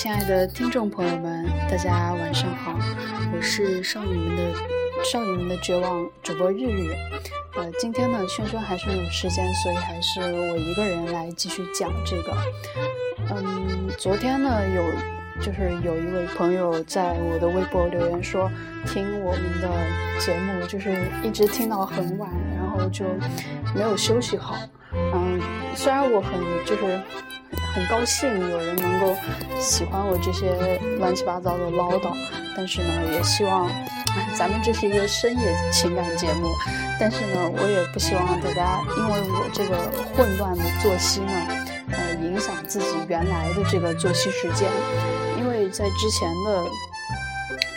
亲爱的听众朋友们，大家晚上好，我是少女们的少女们的绝望主播日日。呃，今天呢，轩轩还是没有时间，所以还是我一个人来继续讲这个。嗯，昨天呢，有就是有一位朋友在我的微博留言说，听我们的节目就是一直听到很晚，然后就没有休息好。嗯，虽然我很就是很高兴有人能够喜欢我这些乱七八糟的唠叨，但是呢，也希望咱们这是一个深夜情感节目，但是呢，我也不希望大家因为我这个混乱的作息呢，呃，影响自己原来的这个作息时间，因为在之前的。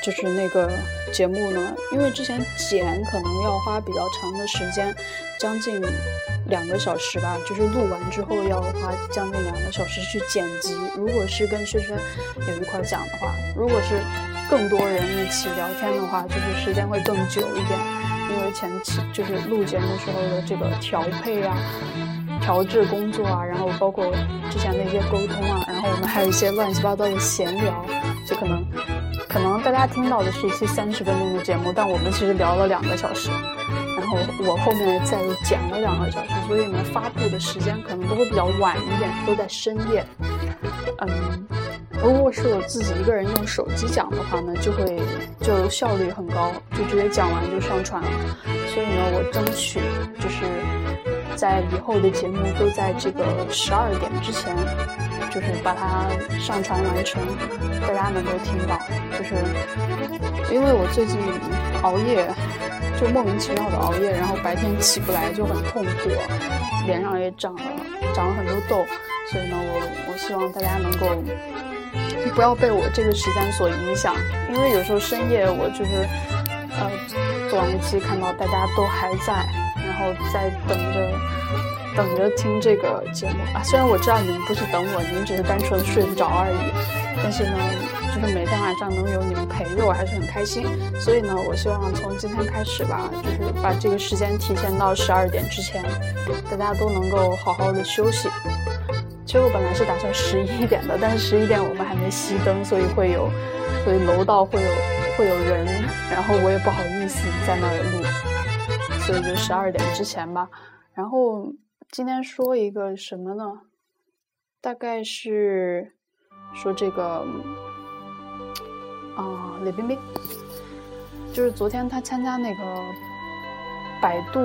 就是那个节目呢，因为之前剪可能要花比较长的时间，将近两个小时吧。就是录完之后要花将近两个小时去剪辑。如果是跟轩轩有一块讲的话，如果是更多人一起聊天的话，就是时间会更久一点。因为前期就是录节目时候的这个调配啊、调制工作啊，然后包括之前的一些沟通啊，然后我们还有一些乱七八糟的闲聊，就可能。可能大家听到的是一期三十分钟的节目，但我们其实聊了两个小时，后我后面再剪了两个小时，所以呢，发布的时间可能都会比较晚一点，都在深夜。嗯，如果是我自己一个人用手机讲的话呢，就会就效率很高，就直接讲完就上传了。所以呢，我争取就是在以后的节目都在这个十二点之前。就是把它上传完成，大家能够听到。就是因为我最近熬夜，就莫名其妙的熬夜，然后白天起不来就很痛苦，脸上也长了长了很多痘，所以呢，我我希望大家能够不要被我这个时间所影响，因为有时候深夜我就是呃做完一期看到大家都还在，后在等着。等着听这个节目啊！虽然我知道你们不是等我，你们只是单纯的睡不着而已，但是呢，就是每天晚上能有你们陪着我，还是很开心。所以呢，我希望从今天开始吧，就是把这个时间提前到十二点之前，大家都能够好好的休息。其实我本来是打算十一点的，但是十一点我们还没熄灯，所以会有，所以楼道会有会有人，然后我也不好意思在那儿录，所以就十二点之前吧，然后。今天说一个什么呢？大概是说这个啊，李冰冰，就是昨天他参加那个百度，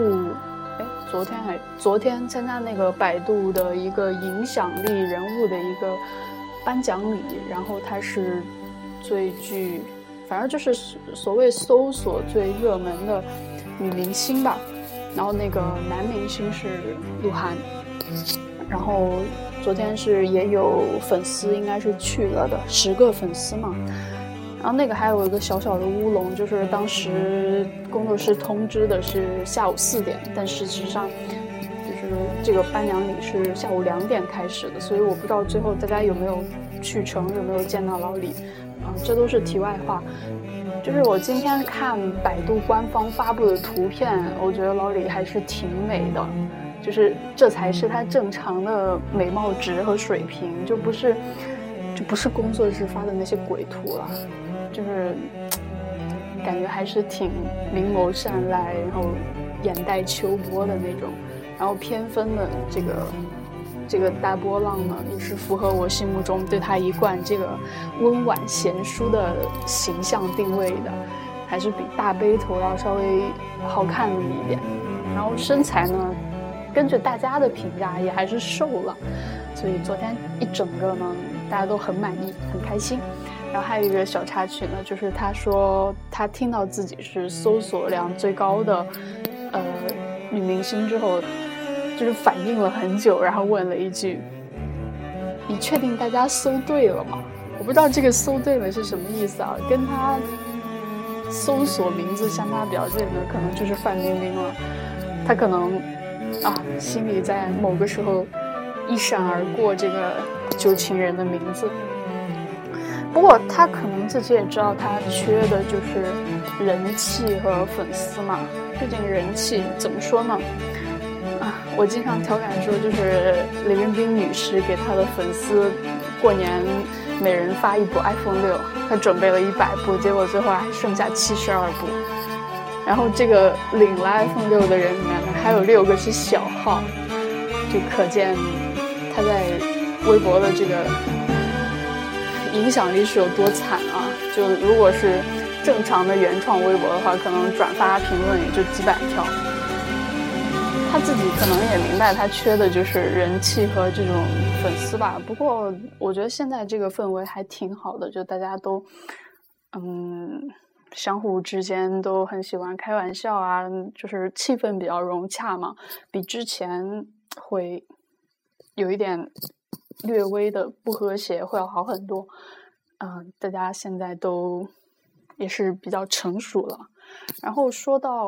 哎，昨天还昨天参加那个百度的一个影响力人物的一个颁奖礼，然后他是最具，反正就是所谓搜索最热门的女明星吧。然后那个男明星是鹿晗，然后昨天是也有粉丝，应该是去了的十个粉丝嘛。然后那个还有一个小小的乌龙，就是当时工作室通知的是下午四点，但事实上就是这个颁奖礼是下午两点开始的，所以我不知道最后大家有没有去成，有没有见到老李，啊，这都是题外话。就是我今天看百度官方发布的图片，我觉得老李还是挺美的，就是这才是他正常的美貌值和水平，就不是就不是工作室发的那些鬼图了，就是 感觉还是挺明眸善睐，然后眼带秋波的那种，然后偏分的这个。这个大波浪呢，也是符合我心目中对他一贯这个温婉贤淑的形象定位的，还是比大背头要稍微好看一点。然后身材呢，根据大家的评价也还是瘦了，所以昨天一整个呢，大家都很满意，很开心。然后还有一个小插曲呢，就是他说他听到自己是搜索量最高的呃女明星之后。就是反应了很久，然后问了一句：“你确定大家搜对了吗？”我不知道这个“搜对了”是什么意思啊？跟他搜索名字相差比较近的，可能就是范冰冰了。他可能啊，心里在某个时候一闪而过这个旧情人的名字。不过他可能自己也知道，他缺的就是人气和粉丝嘛。毕竟人气怎么说呢？我经常调侃说，就是李冰冰女士给她的粉丝过年每人发一部 iPhone 六，她准备了一百部，结果最后还剩下七十二部。然后这个领了 iPhone 六的人里面呢，还有六个是小号，就可见她在微博的这个影响力是有多惨啊！就如果是正常的原创微博的话，可能转发评论也就几百条。他自己可能也明白，他缺的就是人气和这种粉丝吧。不过我觉得现在这个氛围还挺好的，就大家都嗯。相互之间都很喜欢开玩笑啊，就是气氛比较融洽嘛，比之前会有一点略微的不和谐，会要好很多。嗯，大家现在都也是比较成熟了。然后说到。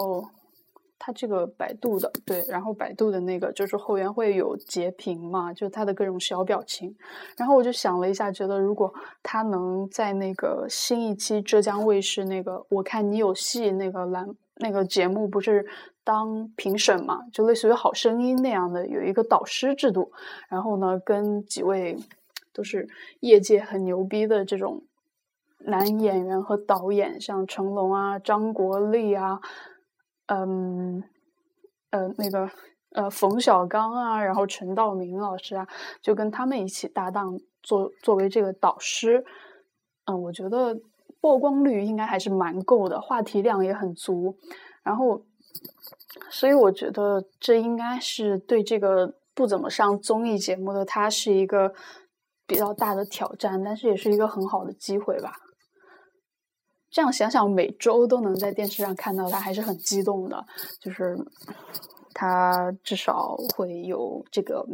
他这个百度的对，然后百度的那个就是后援会有截屏嘛，就是他的各种小表情。然后我就想了一下，觉得如果他能在那个新一期浙江卫视那个“我看你有戏”那个栏那个节目，不是当评审嘛，就类似于《好声音》那样的，有一个导师制度。然后呢，跟几位都是业界很牛逼的这种男演员和导演，像成龙啊、张国立啊。嗯，呃，那个，呃，冯小刚啊，然后陈道明老师啊，就跟他们一起搭档做作为这个导师，嗯，我觉得曝光率应该还是蛮够的，话题量也很足，然后，所以我觉得这应该是对这个不怎么上综艺节目的他是一个比较大的挑战，但是也是一个很好的机会吧。这样想想，每周都能在电视上看到他，还是很激动的。就是他至少会有这个，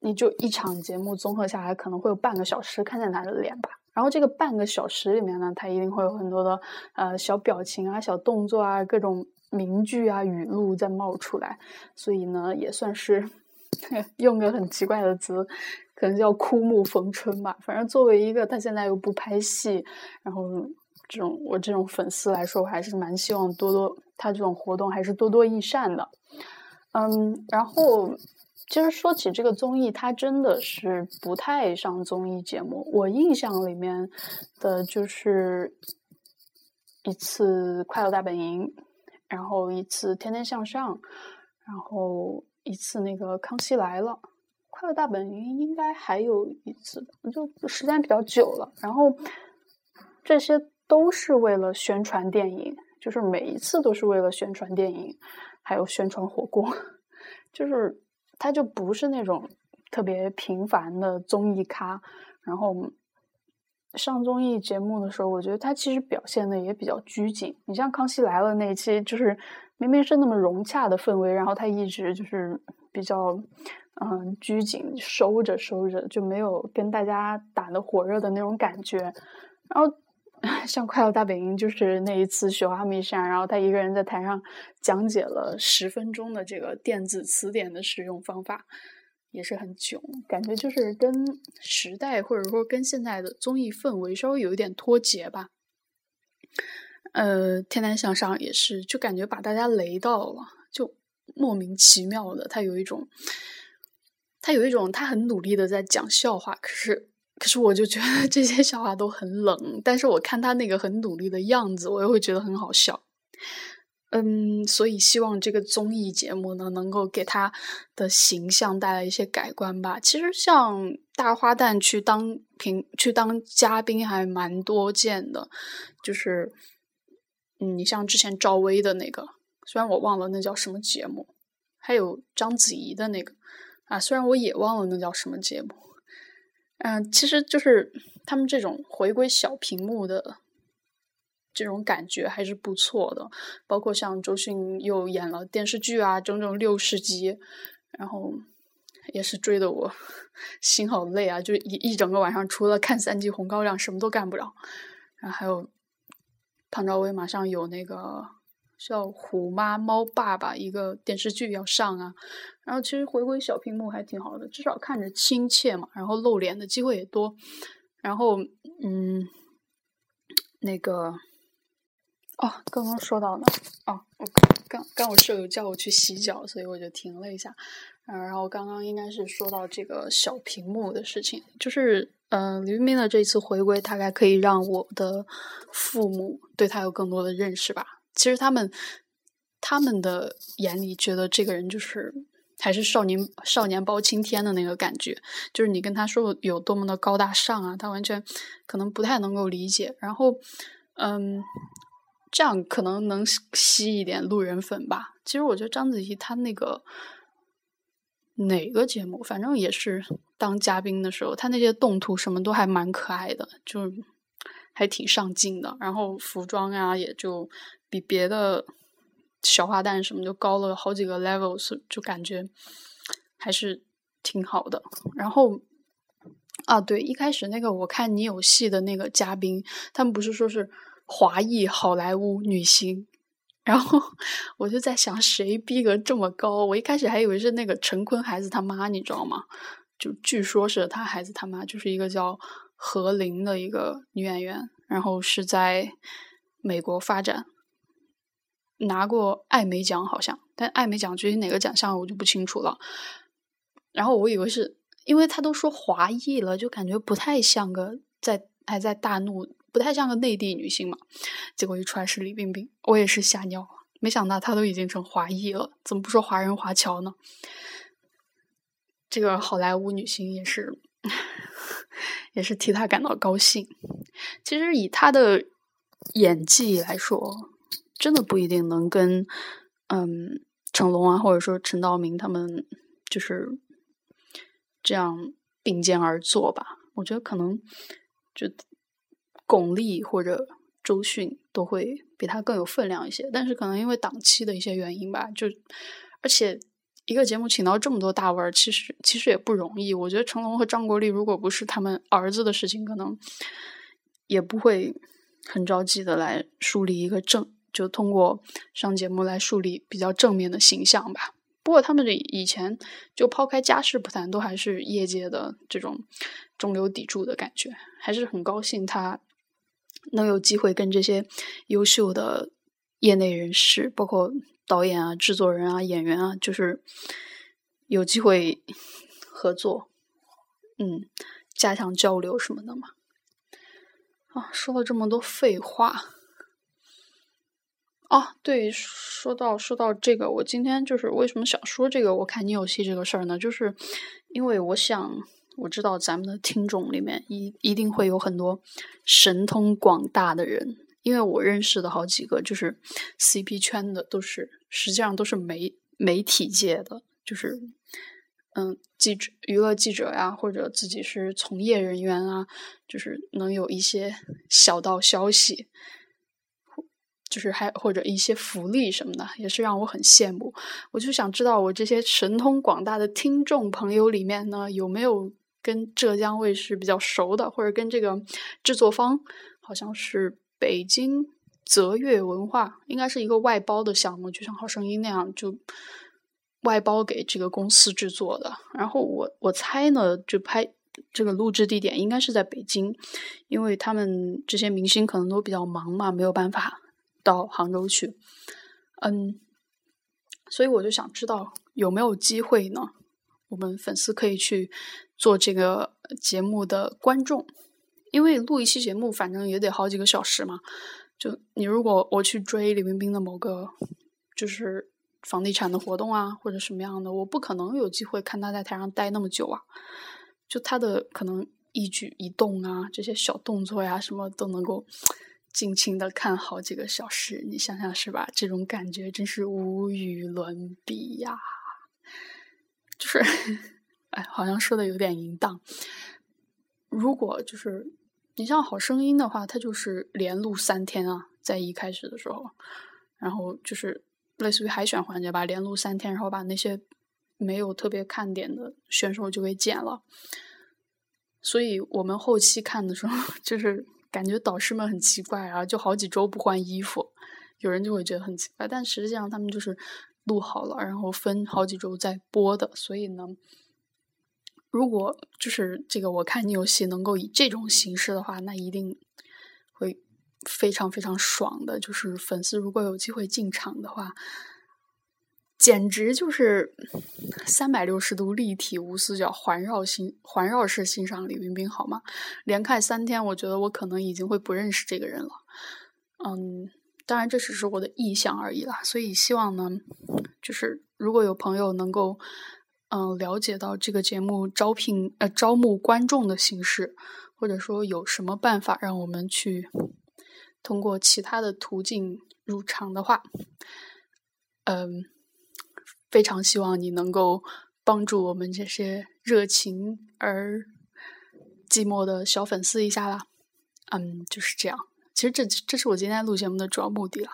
你就一场节目综合下来，可能会有半个小时看见他的脸吧。然后这个半个小时里面呢，他一定会有很多的呃小表情啊、小动作啊、各种名句啊、语录在冒出来。所以呢，也算是 用个很奇怪的词。可能叫枯木逢春吧。反正作为一个他现在又不拍戏，然后这种我这种粉丝来说，我还是蛮希望多多他这种活动还是多多益善的。嗯，然后其实说起这个综艺，他真的是不太上综艺节目。我印象里面的就是一次《快乐大本营》，然后一次《天天向上》，然后一次那个《康熙来了》。快乐大本营应该还有一次，就时间比较久了。然后这些都是为了宣传电影，就是每一次都是为了宣传电影，还有宣传火锅。就是他就不是那种特别平凡的综艺咖。然后上综艺节目的时候，我觉得他其实表现的也比较拘谨。你像《康熙来了》那一期，就是明明是那么融洽的氛围，然后他一直就是比较。嗯，拘谨收着收着，就没有跟大家打的火热的那种感觉。然后 像《快乐大本营》，就是那一次雪花秘扇，然后他一个人在台上讲解了十分钟的这个电子词典的使用方法，也是很囧，感觉就是跟时代或者说跟现在的综艺氛围稍微有一点脱节吧。呃，天天向上也是，就感觉把大家雷到了，就莫名其妙的，他有一种。他有一种，他很努力的在讲笑话，可是，可是我就觉得 这些笑话都很冷。但是我看他那个很努力的样子，我又会觉得很好笑。嗯，所以希望这个综艺节目呢，能够给他的形象带来一些改观吧。其实像大花旦去当评去当嘉宾还蛮多见的，就是，嗯，你像之前赵薇的那个，虽然我忘了那叫什么节目，还有章子怡的那个。啊，虽然我也忘了那叫什么节目，嗯，其实就是他们这种回归小屏幕的这种感觉还是不错的。包括像周迅又演了电视剧啊，整整六十集，然后也是追的我 心好累啊，就一一整个晚上除了看三集《红高粱》什么都干不了。然后还有庞昭威马上有那个。叫《虎妈猫爸爸》一个电视剧要上啊，然后其实回归小屏幕还挺好的，至少看着亲切嘛，然后露脸的机会也多，然后嗯，那个哦，刚刚说到呢，哦，我刚刚我舍友叫我去洗脚，所以我就停了一下。嗯，然后刚刚应该是说到这个小屏幕的事情，就是嗯，李冰冰的这次回归，大概可以让我的父母对他有更多的认识吧。其实他们他们的眼里觉得这个人就是还是少年少年包青天的那个感觉，就是你跟他说有多么的高大上啊，他完全可能不太能够理解。然后嗯。这样可能能吸一点路人粉吧。其实我觉得章子怡她那个哪个节目，反正也是当嘉宾的时候，她那些动图什么都还蛮可爱的，就还挺上镜的。然后服装呀，也就比别的小花旦什么就高了好几个 levels，就感觉还是挺好的。然后啊，对，一开始那个我看你有戏的那个嘉宾，他们不是说是。华裔好莱坞女星，然后 我就在想，谁逼格这么高？我一开始还以为是那个陈坤孩子他妈，你知道吗？就据说是他孩子他妈，就是一个叫何琳的一个女演员，然后是在美国发展，拿过艾美奖好像，但艾美奖具体哪个奖项我就不清楚了。然后我以为是因为他都说华裔了，就感觉不太像个在还在大陆。不太像个内地女星嘛，结果一出来是李冰冰，我也是吓尿了。没想到她都已经成华裔了，怎么不说华人华侨呢？这个好莱坞女星也是，也是替她感到高兴。其实以她的演技来说，真的不一定能跟嗯成龙啊，或者说陈道明他们就是这样并肩而坐吧。我觉得可能就。巩俐或者周迅都会比他更有分量一些，但是可能因为档期的一些原因吧，就而且一个节目请到这么多大腕，其实其实也不容易。我觉得成龙和张国立如果不是他们儿子的事情，可能也不会很着急的来树立一个正，就通过上节目来树立比较正面的形象吧。不过他们这以前就抛开家世不谈，都还是业界的这种中流砥柱的感觉，还是很高兴他。能有机会跟这些优秀的业内人士，包括导演啊、制作人啊、演员啊，就是有机会合作，嗯，加强交流什么的嘛。啊，说了这么多废话，哦，对，说到说到这个，我今天就是为什么想说这个？我看你有戏这个事儿呢，就是因为我想。我知道咱们的听众里面一一定会有很多神通广大的人，因为我认识的好几个就是 CP 圈的，都是实际上都是媒媒体界的，就是嗯记者、娱乐记者呀，或者自己是从业人员啊，就是能有一些小道消息，就是还或者一些福利什么的，也是让我很羡慕。我就想知道我这些神通广大的听众朋友里面呢，有没有？跟浙江卫视比较熟的，或者跟这个制作方好像是北京泽悦文化，应该是一个外包的项目，就像《好声音》那样，就外包给这个公司制作的。然后我我猜呢，就拍这个录制地点应该是在北京，因为他们这些明星可能都比较忙嘛，没有办法到杭州去。嗯，所以我就想知道有没有机会呢？我们粉丝可以去。做这个节目的观众，因为录一期节目，反正也得好几个小时嘛。就你如果我去追李冰冰的某个就是房地产的活动啊，或者什么样的，我不可能有机会看他在台上待那么久啊。就他的可能一举一动啊，这些小动作呀，什么都能够尽情的看好几个小时。你想想是吧？这种感觉真是无与伦比呀！就是。哎，好像说的有点淫荡。如果就是你像《好声音》的话，它就是连录三天啊，在一开始的时候，然后就是类似于海选环节吧，连录三天，然后把那些没有特别看点的选手就给剪了。所以我们后期看的时候，就是感觉导师们很奇怪啊，就好几周不换衣服，有人就会觉得很奇怪，但实际上他们就是录好了，然后分好几周再播的，所以呢。如果就是这个，我看你有戏能够以这种形式的话，那一定会非常非常爽的，就是粉丝如果有机会进场的话，简直就是三百六十度立体无死角环绕欣环绕式欣赏李冰冰，好吗？连看三天，我觉得我可能已经会不认识这个人了。嗯，当然这只是我的意向而已啦。所以希望呢，就是如果有朋友能够嗯了解到这个节目招聘呃招募观众的形式，或者说有什么办法让我们去。通过其他的途径入场的话，嗯，非常希望你能够帮助我们这些热情而寂寞的小粉丝一下啦。嗯，就是这样。其实这这是我今天录节目的主要目的了。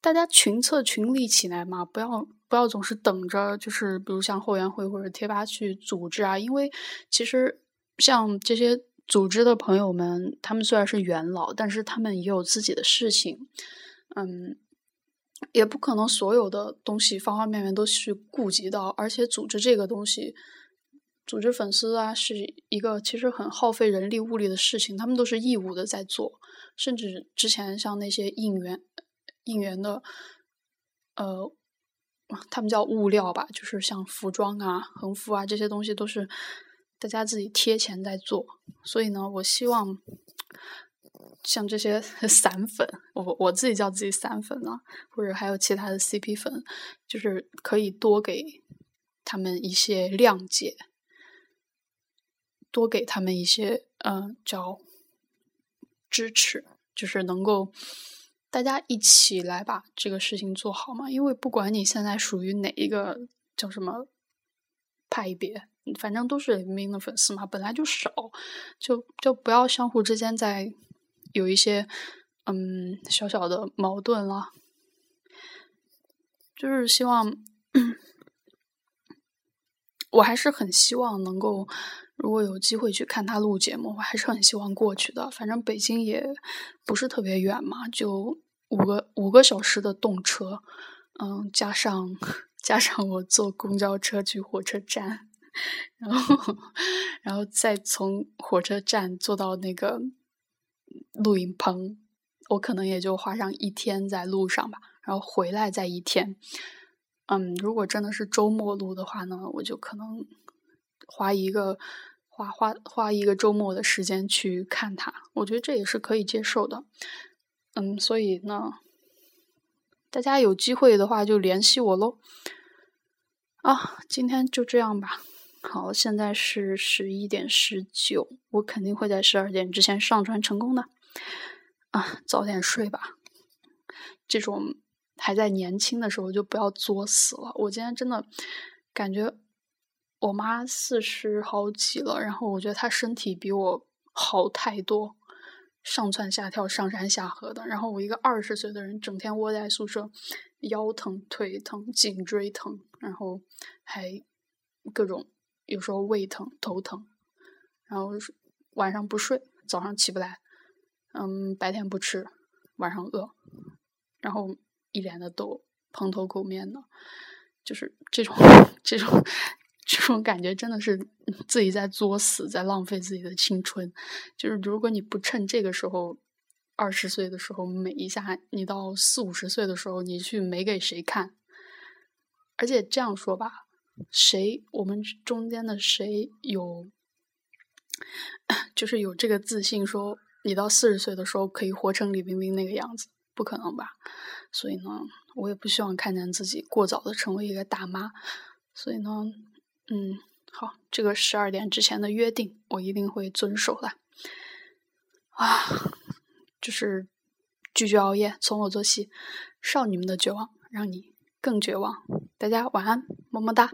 大家群策群力起来嘛，不要不要总是等着，就是比如像后援会或者贴吧去组织啊，因为其实像这些。组织的朋友们，他们虽然是元老，但是他们也有自己的事情，嗯，也不可能所有的东西方方面面都去顾及到。而且组织这个东西，组织粉丝啊，是一个其实很耗费人力物力的事情，他们都是义务的在做。甚至之前像那些应援、应援的，呃，他们叫物料吧，就是像服装啊、横幅啊这些东西都是。大家自己贴钱在做，所以呢，我希望像这些 散粉，我我自己叫自己散粉啊，或者还有其他的 CP 粉，就是可以多给他们一些谅解，多给他们一些嗯叫支持，就是能够大家一起来把这个事情做好嘛。因为不管你现在属于哪一个叫什么派别。反正都是林冰的粉丝嘛，本来就少，就就不要相互之间在有一些嗯小小的矛盾了。就是希望，我还是很希望能够，如果有机会去看他录节目，我还是很希望过去的。反正北京也不是特别远嘛，就五个五个小时的动车，嗯，加上 加上我坐公交车去火车站。然后，然后再从火车站坐到那个录音棚，我可能也就花上一天在路上吧。然后回来再一天。嗯，如果真的是周末录的话呢，我就可能花一个花花花一个周末的时间去看它。我觉得这也是可以接受的。嗯，所以呢，大家有机会的话就联系我喽。啊，今天就这样吧。好，现在是十一点十九，我肯定会在十二点之前上传成功的。啊，早点睡吧。这种还在年轻的时候就不要作死了。我今天真的感觉我妈四十好几了，然后我觉得她身体比我好太多，上蹿下跳、上山下河的。然后我一个二十岁的人，整天窝在宿舍，腰疼、腿疼、颈椎疼，然后还各种。有时候胃疼、头疼，然后晚上不睡，早上起不来，嗯，白天不吃，晚上饿，然后一脸的痘，蓬头垢面的，就是这种 这种这种感觉，真的是自己在作死，在浪费自己的青春。就是如果你不趁这个时候，二十岁的时候美一下，你到四五十岁的时候，你去美给谁看？而且这样说吧。谁？我们中间的谁有，就是有这个自信，说你到四十岁的时候可以活成李冰冰那个样子？不可能吧？所以呢，我也不希望看见自己过早的成为一个大妈。所以呢，嗯，好，这个十二点之前的约定，我一定会遵守的。啊，就是拒绝熬夜，从我做起，少女们的绝望，让你。更绝望，大家晚安，么么哒。